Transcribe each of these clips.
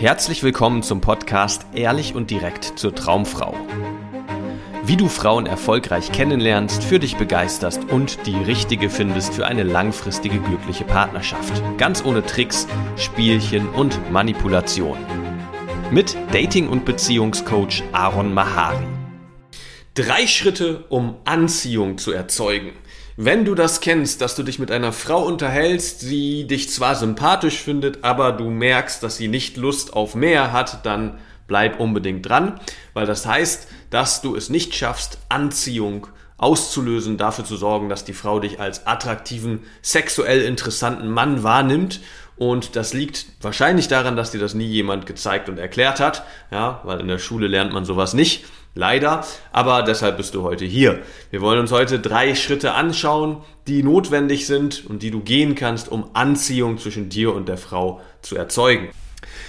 Herzlich willkommen zum Podcast Ehrlich und direkt zur Traumfrau. Wie du Frauen erfolgreich kennenlernst, für dich begeisterst und die richtige findest für eine langfristige glückliche Partnerschaft. Ganz ohne Tricks, Spielchen und Manipulation. Mit Dating- und Beziehungscoach Aaron Mahari. Drei Schritte, um Anziehung zu erzeugen. Wenn du das kennst, dass du dich mit einer Frau unterhältst, die dich zwar sympathisch findet, aber du merkst, dass sie nicht Lust auf mehr hat, dann bleib unbedingt dran, weil das heißt, dass du es nicht schaffst, Anziehung auszulösen, dafür zu sorgen, dass die Frau dich als attraktiven, sexuell interessanten Mann wahrnimmt. Und das liegt wahrscheinlich daran, dass dir das nie jemand gezeigt und erklärt hat, ja, weil in der Schule lernt man sowas nicht. Leider, aber deshalb bist du heute hier. Wir wollen uns heute drei Schritte anschauen, die notwendig sind und die du gehen kannst, um Anziehung zwischen dir und der Frau zu erzeugen.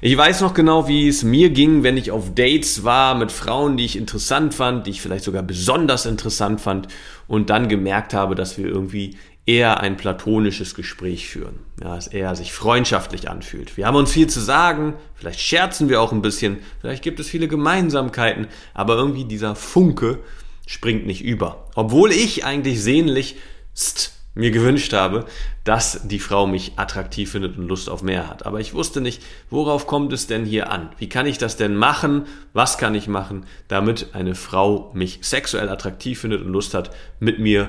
Ich weiß noch genau, wie es mir ging, wenn ich auf Dates war mit Frauen, die ich interessant fand, die ich vielleicht sogar besonders interessant fand und dann gemerkt habe, dass wir irgendwie eher ein platonisches Gespräch führen. Ja, es eher sich freundschaftlich anfühlt. Wir haben uns viel zu sagen, vielleicht scherzen wir auch ein bisschen, vielleicht gibt es viele Gemeinsamkeiten, aber irgendwie dieser Funke springt nicht über. Obwohl ich eigentlich sehnlichst mir gewünscht habe, dass die Frau mich attraktiv findet und Lust auf mehr hat. Aber ich wusste nicht, worauf kommt es denn hier an? Wie kann ich das denn machen? Was kann ich machen, damit eine Frau mich sexuell attraktiv findet und Lust hat, mit mir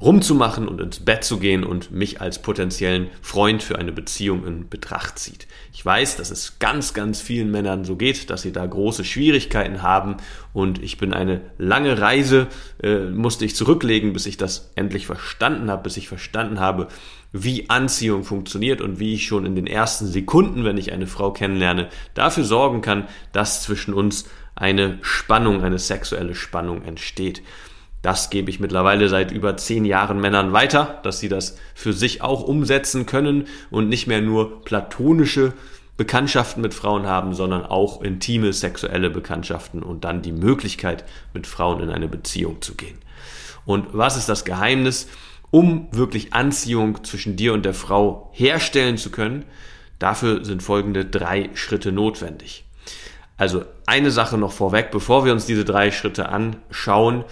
rumzumachen und ins Bett zu gehen und mich als potenziellen Freund für eine Beziehung in Betracht zieht. Ich weiß, dass es ganz, ganz vielen Männern so geht, dass sie da große Schwierigkeiten haben und ich bin eine lange Reise, äh, musste ich zurücklegen, bis ich das endlich verstanden habe, bis ich verstanden habe, wie Anziehung funktioniert und wie ich schon in den ersten Sekunden, wenn ich eine Frau kennenlerne, dafür sorgen kann, dass zwischen uns eine Spannung, eine sexuelle Spannung entsteht. Das gebe ich mittlerweile seit über zehn Jahren Männern weiter, dass sie das für sich auch umsetzen können und nicht mehr nur platonische Bekanntschaften mit Frauen haben, sondern auch intime sexuelle Bekanntschaften und dann die Möglichkeit, mit Frauen in eine Beziehung zu gehen. Und was ist das Geheimnis? Um wirklich Anziehung zwischen dir und der Frau herstellen zu können, dafür sind folgende drei Schritte notwendig. Also eine Sache noch vorweg, bevor wir uns diese drei Schritte anschauen,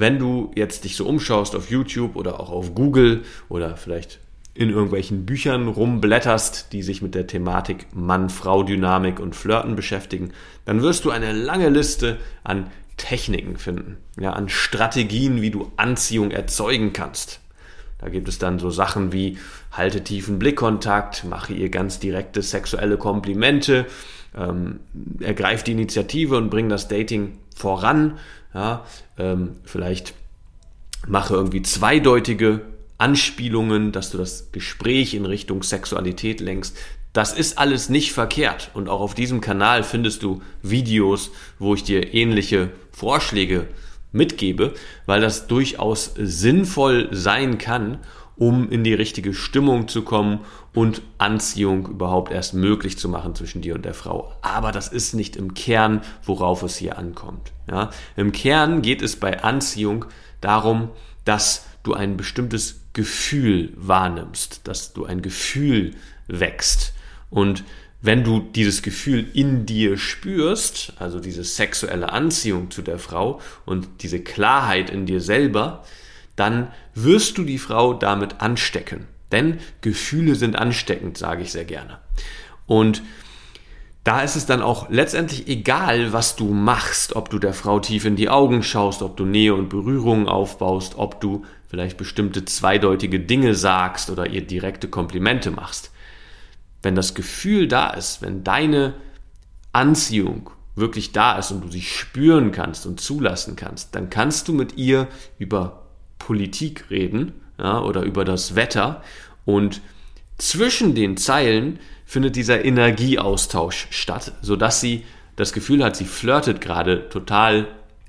wenn du jetzt dich so umschaust auf YouTube oder auch auf Google oder vielleicht in irgendwelchen Büchern rumblätterst, die sich mit der Thematik Mann-Frau-Dynamik und Flirten beschäftigen, dann wirst du eine lange Liste an Techniken finden, ja, an Strategien, wie du Anziehung erzeugen kannst. Da gibt es dann so Sachen wie halte tiefen Blickkontakt, mache ihr ganz direkte sexuelle Komplimente, ähm, ergreif die Initiative und bring das Dating voran. Ja, ähm, vielleicht mache irgendwie zweideutige Anspielungen, dass du das Gespräch in Richtung Sexualität lenkst. Das ist alles nicht verkehrt. Und auch auf diesem Kanal findest du Videos, wo ich dir ähnliche Vorschläge mitgebe, weil das durchaus sinnvoll sein kann, um in die richtige Stimmung zu kommen und Anziehung überhaupt erst möglich zu machen zwischen dir und der Frau. Aber das ist nicht im Kern, worauf es hier ankommt. Ja? Im Kern geht es bei Anziehung darum, dass du ein bestimmtes Gefühl wahrnimmst, dass du ein Gefühl wächst. Und wenn du dieses Gefühl in dir spürst, also diese sexuelle Anziehung zu der Frau und diese Klarheit in dir selber, dann wirst du die Frau damit anstecken. Denn Gefühle sind ansteckend, sage ich sehr gerne. Und da ist es dann auch letztendlich egal, was du machst, ob du der Frau tief in die Augen schaust, ob du Nähe und Berührungen aufbaust, ob du vielleicht bestimmte zweideutige Dinge sagst oder ihr direkte Komplimente machst. Wenn das Gefühl da ist, wenn deine Anziehung wirklich da ist und du sie spüren kannst und zulassen kannst, dann kannst du mit ihr über Politik reden ja, oder über das Wetter. Und zwischen den Zeilen findet dieser Energieaustausch statt, sodass sie das Gefühl hat, sie flirtet gerade total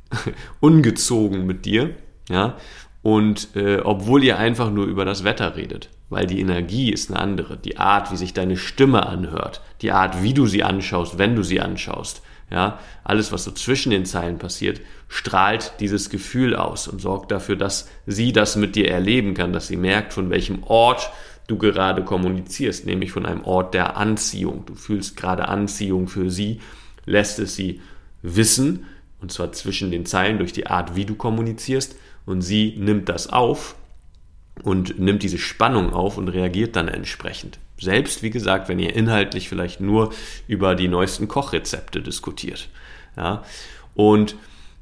ungezogen mit dir, ja, und äh, obwohl ihr einfach nur über das Wetter redet, weil die Energie ist eine andere, die Art, wie sich deine Stimme anhört, die Art, wie du sie anschaust, wenn du sie anschaust, ja, alles, was so zwischen den Zeilen passiert, strahlt dieses Gefühl aus und sorgt dafür, dass sie das mit dir erleben kann, dass sie merkt, von welchem Ort du gerade kommunizierst, nämlich von einem Ort der Anziehung. Du fühlst gerade Anziehung für sie, lässt es sie wissen, und zwar zwischen den Zeilen durch die Art, wie du kommunizierst, und sie nimmt das auf und nimmt diese Spannung auf und reagiert dann entsprechend. Selbst, wie gesagt, wenn ihr inhaltlich vielleicht nur über die neuesten Kochrezepte diskutiert. Ja? Und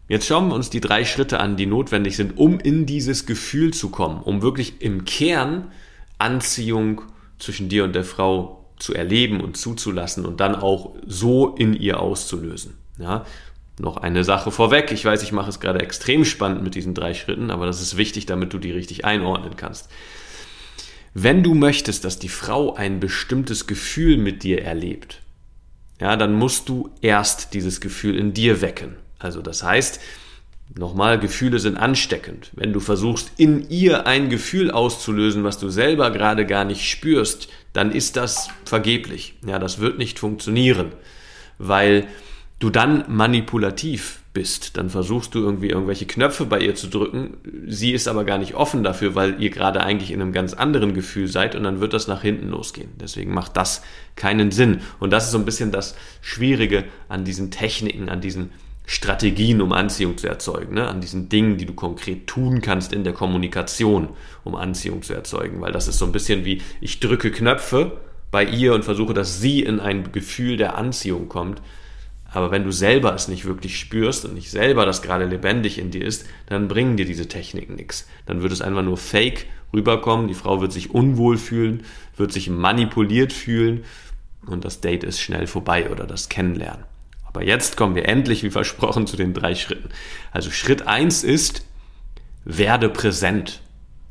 jetzt schauen wir uns die drei Schritte an, die notwendig sind, um in dieses Gefühl zu kommen, um wirklich im Kern Anziehung zwischen dir und der Frau zu erleben und zuzulassen und dann auch so in ihr auszulösen. Ja, noch eine Sache vorweg. Ich weiß, ich mache es gerade extrem spannend mit diesen drei Schritten, aber das ist wichtig, damit du die richtig einordnen kannst. Wenn du möchtest, dass die Frau ein bestimmtes Gefühl mit dir erlebt, ja, dann musst du erst dieses Gefühl in dir wecken. Also das heißt, Nochmal, Gefühle sind ansteckend. Wenn du versuchst, in ihr ein Gefühl auszulösen, was du selber gerade gar nicht spürst, dann ist das vergeblich. Ja, das wird nicht funktionieren, weil du dann manipulativ bist. Dann versuchst du irgendwie irgendwelche Knöpfe bei ihr zu drücken. Sie ist aber gar nicht offen dafür, weil ihr gerade eigentlich in einem ganz anderen Gefühl seid und dann wird das nach hinten losgehen. Deswegen macht das keinen Sinn. Und das ist so ein bisschen das Schwierige an diesen Techniken, an diesen Strategien, um Anziehung zu erzeugen, ne? an diesen Dingen, die du konkret tun kannst in der Kommunikation, um Anziehung zu erzeugen. Weil das ist so ein bisschen wie, ich drücke Knöpfe bei ihr und versuche, dass sie in ein Gefühl der Anziehung kommt. Aber wenn du selber es nicht wirklich spürst und nicht selber das gerade lebendig in dir ist, dann bringen dir diese Techniken nichts. Dann wird es einfach nur fake rüberkommen. Die Frau wird sich unwohl fühlen, wird sich manipuliert fühlen und das Date ist schnell vorbei oder das Kennenlernen. Aber jetzt kommen wir endlich, wie versprochen, zu den drei Schritten. Also Schritt eins ist, werde präsent.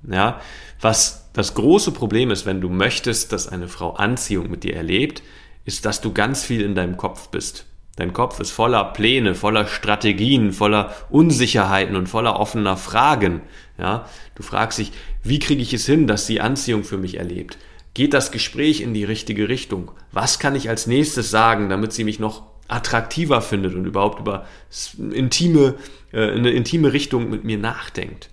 Ja, was das große Problem ist, wenn du möchtest, dass eine Frau Anziehung mit dir erlebt, ist, dass du ganz viel in deinem Kopf bist. Dein Kopf ist voller Pläne, voller Strategien, voller Unsicherheiten und voller offener Fragen. Ja, du fragst dich, wie kriege ich es hin, dass sie Anziehung für mich erlebt? Geht das Gespräch in die richtige Richtung? Was kann ich als nächstes sagen, damit sie mich noch attraktiver findet und überhaupt über intime, äh, eine intime Richtung mit mir nachdenkt.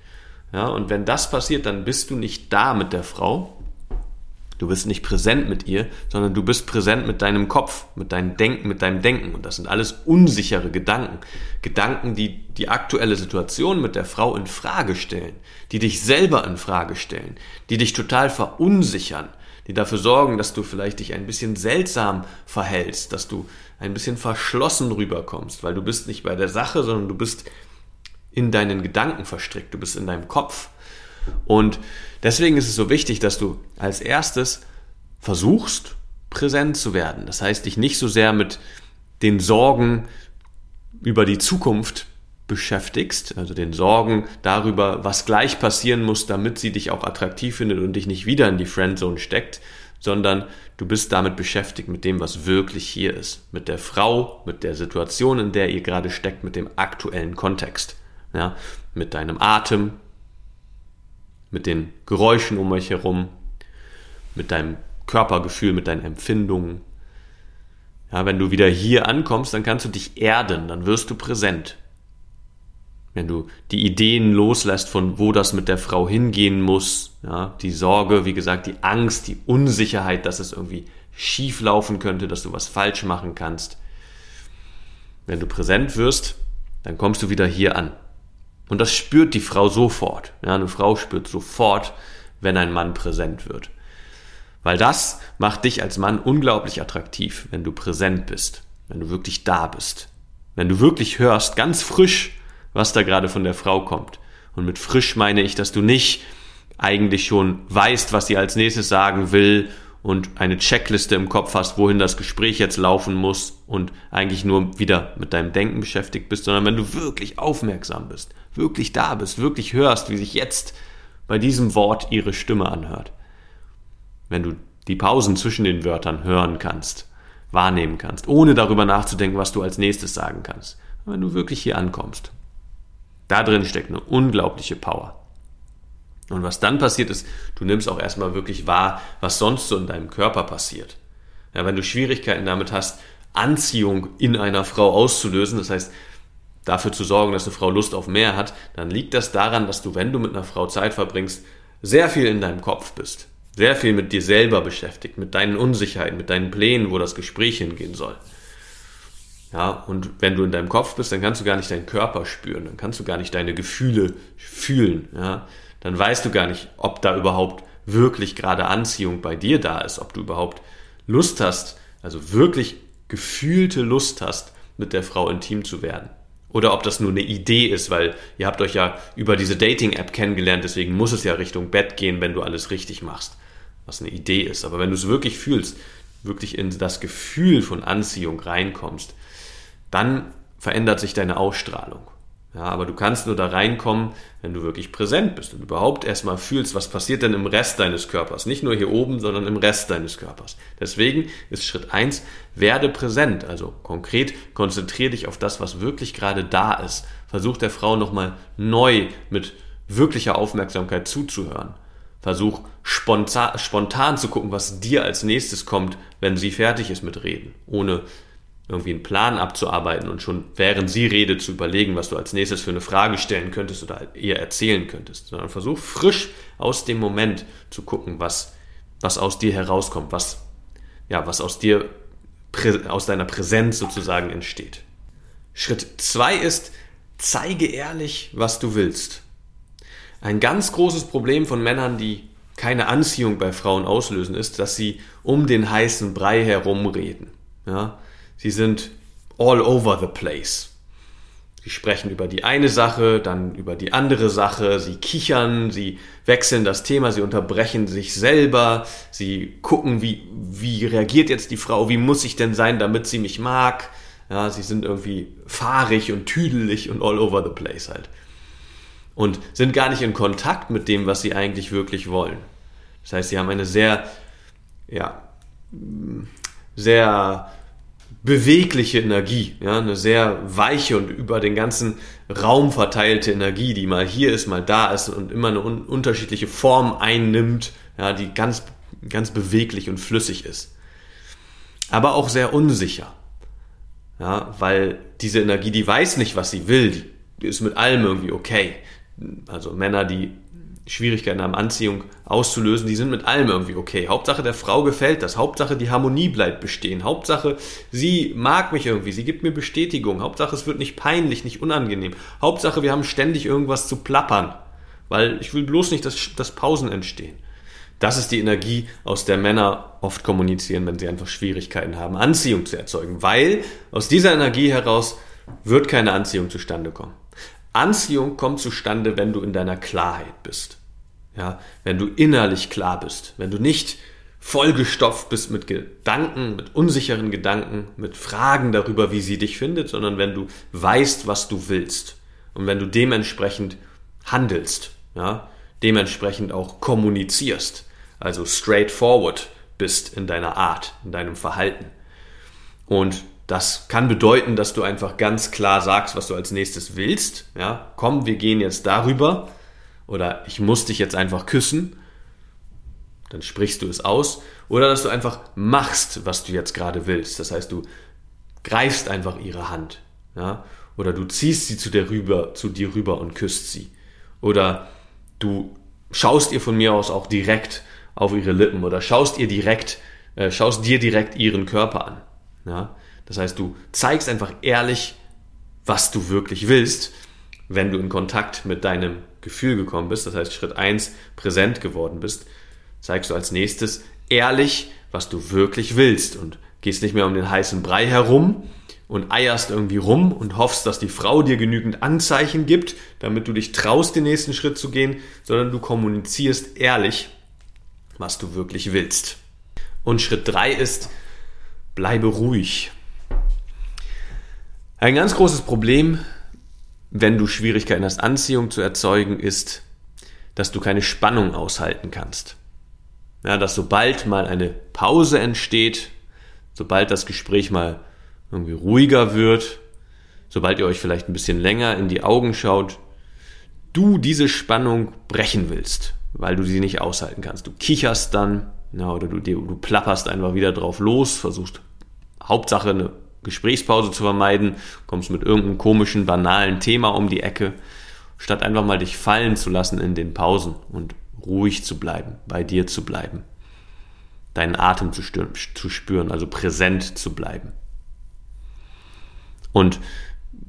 Ja, und wenn das passiert, dann bist du nicht da mit der Frau. Du bist nicht präsent mit ihr, sondern du bist präsent mit deinem Kopf, mit deinem Denken, mit deinem Denken. Und das sind alles unsichere Gedanken. Gedanken, die die aktuelle Situation mit der Frau in Frage stellen, die dich selber in Frage stellen, die dich total verunsichern, die dafür sorgen, dass du vielleicht dich ein bisschen seltsam verhältst, dass du ein bisschen verschlossen rüberkommst, weil du bist nicht bei der Sache, sondern du bist in deinen Gedanken verstrickt, du bist in deinem Kopf. Und deswegen ist es so wichtig, dass du als erstes versuchst, präsent zu werden. Das heißt, dich nicht so sehr mit den Sorgen über die Zukunft beschäftigst, also den Sorgen darüber, was gleich passieren muss, damit sie dich auch attraktiv findet und dich nicht wieder in die Friendzone steckt, sondern du bist damit beschäftigt mit dem, was wirklich hier ist. Mit der Frau, mit der Situation, in der ihr gerade steckt, mit dem aktuellen Kontext. Ja, mit deinem Atem, mit den Geräuschen um euch herum, mit deinem Körpergefühl, mit deinen Empfindungen. Ja, wenn du wieder hier ankommst, dann kannst du dich erden, dann wirst du präsent wenn du die Ideen loslässt von wo das mit der Frau hingehen muss, ja, die Sorge, wie gesagt, die Angst, die Unsicherheit, dass es irgendwie schief laufen könnte, dass du was falsch machen kannst. Wenn du präsent wirst, dann kommst du wieder hier an. Und das spürt die Frau sofort. Ja, eine Frau spürt sofort, wenn ein Mann präsent wird. Weil das macht dich als Mann unglaublich attraktiv, wenn du präsent bist, wenn du wirklich da bist. Wenn du wirklich hörst, ganz frisch, was da gerade von der Frau kommt. Und mit frisch meine ich, dass du nicht eigentlich schon weißt, was sie als nächstes sagen will und eine Checkliste im Kopf hast, wohin das Gespräch jetzt laufen muss und eigentlich nur wieder mit deinem Denken beschäftigt bist, sondern wenn du wirklich aufmerksam bist, wirklich da bist, wirklich hörst, wie sich jetzt bei diesem Wort ihre Stimme anhört. Wenn du die Pausen zwischen den Wörtern hören kannst, wahrnehmen kannst, ohne darüber nachzudenken, was du als nächstes sagen kannst. Wenn du wirklich hier ankommst. Da drin steckt eine unglaubliche Power. Und was dann passiert ist, du nimmst auch erstmal wirklich wahr, was sonst so in deinem Körper passiert. Ja, wenn du Schwierigkeiten damit hast, Anziehung in einer Frau auszulösen, das heißt, dafür zu sorgen, dass eine Frau Lust auf mehr hat, dann liegt das daran, dass du, wenn du mit einer Frau Zeit verbringst, sehr viel in deinem Kopf bist. sehr viel mit dir selber beschäftigt, mit deinen Unsicherheiten, mit deinen Plänen, wo das Gespräch hingehen soll. Ja, und wenn du in deinem Kopf bist, dann kannst du gar nicht deinen Körper spüren, dann kannst du gar nicht deine Gefühle fühlen, ja. Dann weißt du gar nicht, ob da überhaupt wirklich gerade Anziehung bei dir da ist, ob du überhaupt Lust hast, also wirklich gefühlte Lust hast, mit der Frau intim zu werden. Oder ob das nur eine Idee ist, weil ihr habt euch ja über diese Dating-App kennengelernt, deswegen muss es ja Richtung Bett gehen, wenn du alles richtig machst. Was eine Idee ist. Aber wenn du es wirklich fühlst, wirklich in das Gefühl von Anziehung reinkommst, dann verändert sich deine Ausstrahlung. Ja, aber du kannst nur da reinkommen, wenn du wirklich präsent bist und überhaupt erstmal fühlst, was passiert denn im Rest deines Körpers. Nicht nur hier oben, sondern im Rest deines Körpers. Deswegen ist Schritt eins: werde präsent. Also konkret konzentriere dich auf das, was wirklich gerade da ist. Versuch der Frau nochmal neu mit wirklicher Aufmerksamkeit zuzuhören. Versuch spontan, spontan zu gucken, was dir als nächstes kommt, wenn sie fertig ist mit Reden. Ohne irgendwie einen Plan abzuarbeiten und schon während sie redet zu überlegen, was du als nächstes für eine Frage stellen könntest oder ihr erzählen könntest, sondern versuch frisch aus dem Moment zu gucken, was, was aus dir herauskommt, was, ja, was aus dir, aus deiner Präsenz sozusagen entsteht. Schritt zwei ist, zeige ehrlich, was du willst. Ein ganz großes Problem von Männern, die keine Anziehung bei Frauen auslösen, ist, dass sie um den heißen Brei herumreden. Ja, Sie sind all over the place. Sie sprechen über die eine Sache, dann über die andere Sache, sie kichern, sie wechseln das Thema, sie unterbrechen sich selber, sie gucken, wie, wie reagiert jetzt die Frau, wie muss ich denn sein, damit sie mich mag. Ja, sie sind irgendwie fahrig und tüdelig und all over the place halt. Und sind gar nicht in Kontakt mit dem, was sie eigentlich wirklich wollen. Das heißt, sie haben eine sehr, ja, sehr bewegliche Energie, ja, eine sehr weiche und über den ganzen Raum verteilte Energie, die mal hier ist, mal da ist und immer eine un unterschiedliche Form einnimmt, ja, die ganz, ganz beweglich und flüssig ist. Aber auch sehr unsicher, ja, weil diese Energie, die weiß nicht, was sie will, die ist mit allem irgendwie okay. Also Männer, die Schwierigkeiten haben, Anziehung auszulösen, die sind mit allem irgendwie okay. Hauptsache der Frau gefällt das. Hauptsache die Harmonie bleibt bestehen. Hauptsache sie mag mich irgendwie. Sie gibt mir Bestätigung. Hauptsache es wird nicht peinlich, nicht unangenehm. Hauptsache wir haben ständig irgendwas zu plappern. Weil ich will bloß nicht, dass, dass Pausen entstehen. Das ist die Energie, aus der Männer oft kommunizieren, wenn sie einfach Schwierigkeiten haben, Anziehung zu erzeugen. Weil aus dieser Energie heraus wird keine Anziehung zustande kommen. Anziehung kommt zustande, wenn du in deiner Klarheit bist. Ja, wenn du innerlich klar bist, wenn du nicht vollgestopft bist mit Gedanken, mit unsicheren Gedanken, mit Fragen darüber, wie sie dich findet, sondern wenn du weißt, was du willst und wenn du dementsprechend handelst, ja, dementsprechend auch kommunizierst, also straightforward bist in deiner Art, in deinem Verhalten. Und das kann bedeuten, dass du einfach ganz klar sagst, was du als nächstes willst. Ja, komm, wir gehen jetzt darüber. Oder ich muss dich jetzt einfach küssen. Dann sprichst du es aus. Oder dass du einfach machst, was du jetzt gerade willst. Das heißt, du greifst einfach ihre Hand. Ja, oder du ziehst sie zu dir rüber, zu dir rüber und küsst sie. Oder du schaust ihr von mir aus auch direkt auf ihre Lippen oder schaust ihr direkt, äh, schaust dir direkt ihren Körper an. Ja, das heißt, du zeigst einfach ehrlich, was du wirklich willst, wenn du in Kontakt mit deinem Gefühl gekommen bist. Das heißt, Schritt 1 präsent geworden bist, zeigst du als nächstes ehrlich, was du wirklich willst und gehst nicht mehr um den heißen Brei herum und eierst irgendwie rum und hoffst, dass die Frau dir genügend Anzeichen gibt, damit du dich traust, den nächsten Schritt zu gehen, sondern du kommunizierst ehrlich, was du wirklich willst. Und Schritt 3 ist, bleibe ruhig. Ein ganz großes Problem, wenn du Schwierigkeiten hast, Anziehung zu erzeugen, ist, dass du keine Spannung aushalten kannst. Ja, dass sobald mal eine Pause entsteht, sobald das Gespräch mal irgendwie ruhiger wird, sobald ihr euch vielleicht ein bisschen länger in die Augen schaut, du diese Spannung brechen willst, weil du sie nicht aushalten kannst. Du kicherst dann ja, oder du, du plapperst einfach wieder drauf los, versuchst Hauptsache eine Gesprächspause zu vermeiden, kommst mit irgendeinem komischen, banalen Thema um die Ecke statt einfach mal dich fallen zu lassen in den Pausen und ruhig zu bleiben, bei dir zu bleiben, deinen Atem zu, zu spüren, also präsent zu bleiben. Und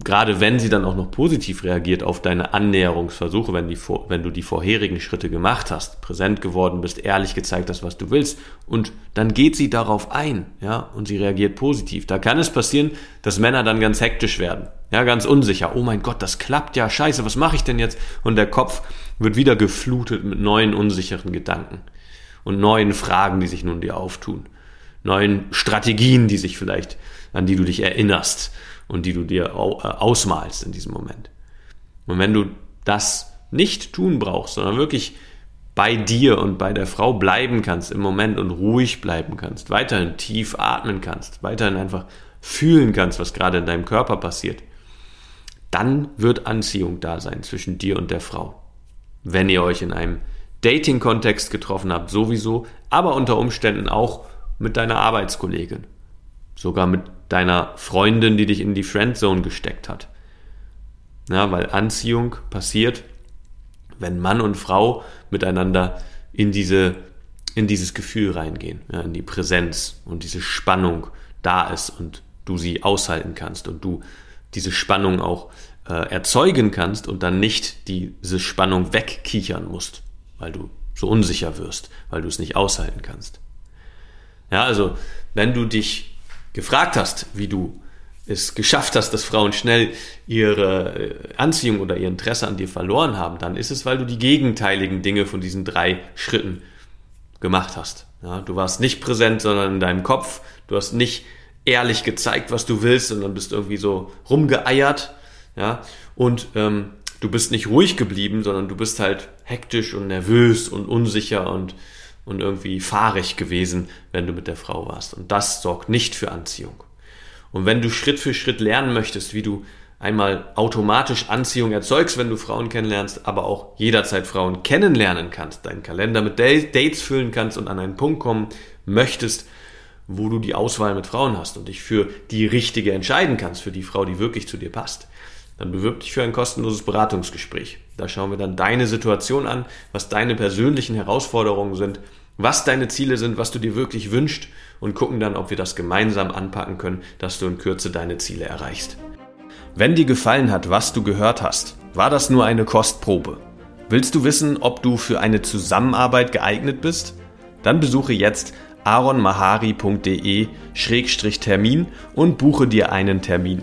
gerade wenn sie dann auch noch positiv reagiert auf deine Annäherungsversuche, wenn, die, wenn du die vorherigen Schritte gemacht hast, präsent geworden bist, ehrlich gezeigt hast, was du willst, und dann geht sie darauf ein, ja, und sie reagiert positiv. Da kann es passieren, dass Männer dann ganz hektisch werden, ja, ganz unsicher. Oh mein Gott, das klappt ja, scheiße, was mache ich denn jetzt? Und der Kopf wird wieder geflutet mit neuen unsicheren Gedanken und neuen Fragen, die sich nun dir auftun, neuen Strategien, die sich vielleicht, an die du dich erinnerst und die du dir äh, ausmalst in diesem Moment. Und wenn du das nicht tun brauchst, sondern wirklich bei dir und bei der Frau bleiben kannst im Moment und ruhig bleiben kannst, weiterhin tief atmen kannst, weiterhin einfach fühlen kannst, was gerade in deinem Körper passiert, dann wird Anziehung da sein zwischen dir und der Frau. Wenn ihr euch in einem Dating-Kontext getroffen habt, sowieso, aber unter Umständen auch mit deiner Arbeitskollegin, sogar mit deiner Freundin, die dich in die Friendzone gesteckt hat. Ja, weil Anziehung passiert, wenn Mann und Frau miteinander in diese in dieses Gefühl reingehen, ja, in die Präsenz und diese Spannung da ist und du sie aushalten kannst und du diese Spannung auch äh, erzeugen kannst und dann nicht diese Spannung wegkichern musst, weil du so unsicher wirst, weil du es nicht aushalten kannst. Ja, also wenn du dich gefragt hast, wie du es geschafft hast, dass Frauen schnell ihre äh, Anziehung oder ihr Interesse an dir verloren haben, dann ist es, weil du die gegenteiligen Dinge von diesen drei Schritten gemacht hast. Ja, du warst nicht präsent, sondern in deinem Kopf. Du hast nicht ehrlich gezeigt, was du willst, sondern bist irgendwie so rumgeeiert. Ja, und ähm, du bist nicht ruhig geblieben, sondern du bist halt hektisch und nervös und unsicher und und irgendwie fahrig gewesen, wenn du mit der Frau warst. Und das sorgt nicht für Anziehung. Und wenn du Schritt für Schritt lernen möchtest, wie du einmal automatisch Anziehung erzeugst, wenn du Frauen kennenlernst, aber auch jederzeit Frauen kennenlernen kannst, deinen Kalender mit Dates füllen kannst und an einen Punkt kommen möchtest, wo du die Auswahl mit Frauen hast und dich für die richtige entscheiden kannst, für die Frau, die wirklich zu dir passt, dann bewirb dich für ein kostenloses Beratungsgespräch. Da schauen wir dann deine Situation an, was deine persönlichen Herausforderungen sind, was deine Ziele sind, was du dir wirklich wünschst und gucken dann, ob wir das gemeinsam anpacken können, dass du in Kürze deine Ziele erreichst. Wenn dir gefallen hat, was du gehört hast, war das nur eine Kostprobe. Willst du wissen, ob du für eine Zusammenarbeit geeignet bist? Dann besuche jetzt aronmahari.de-termin und buche dir einen Termin.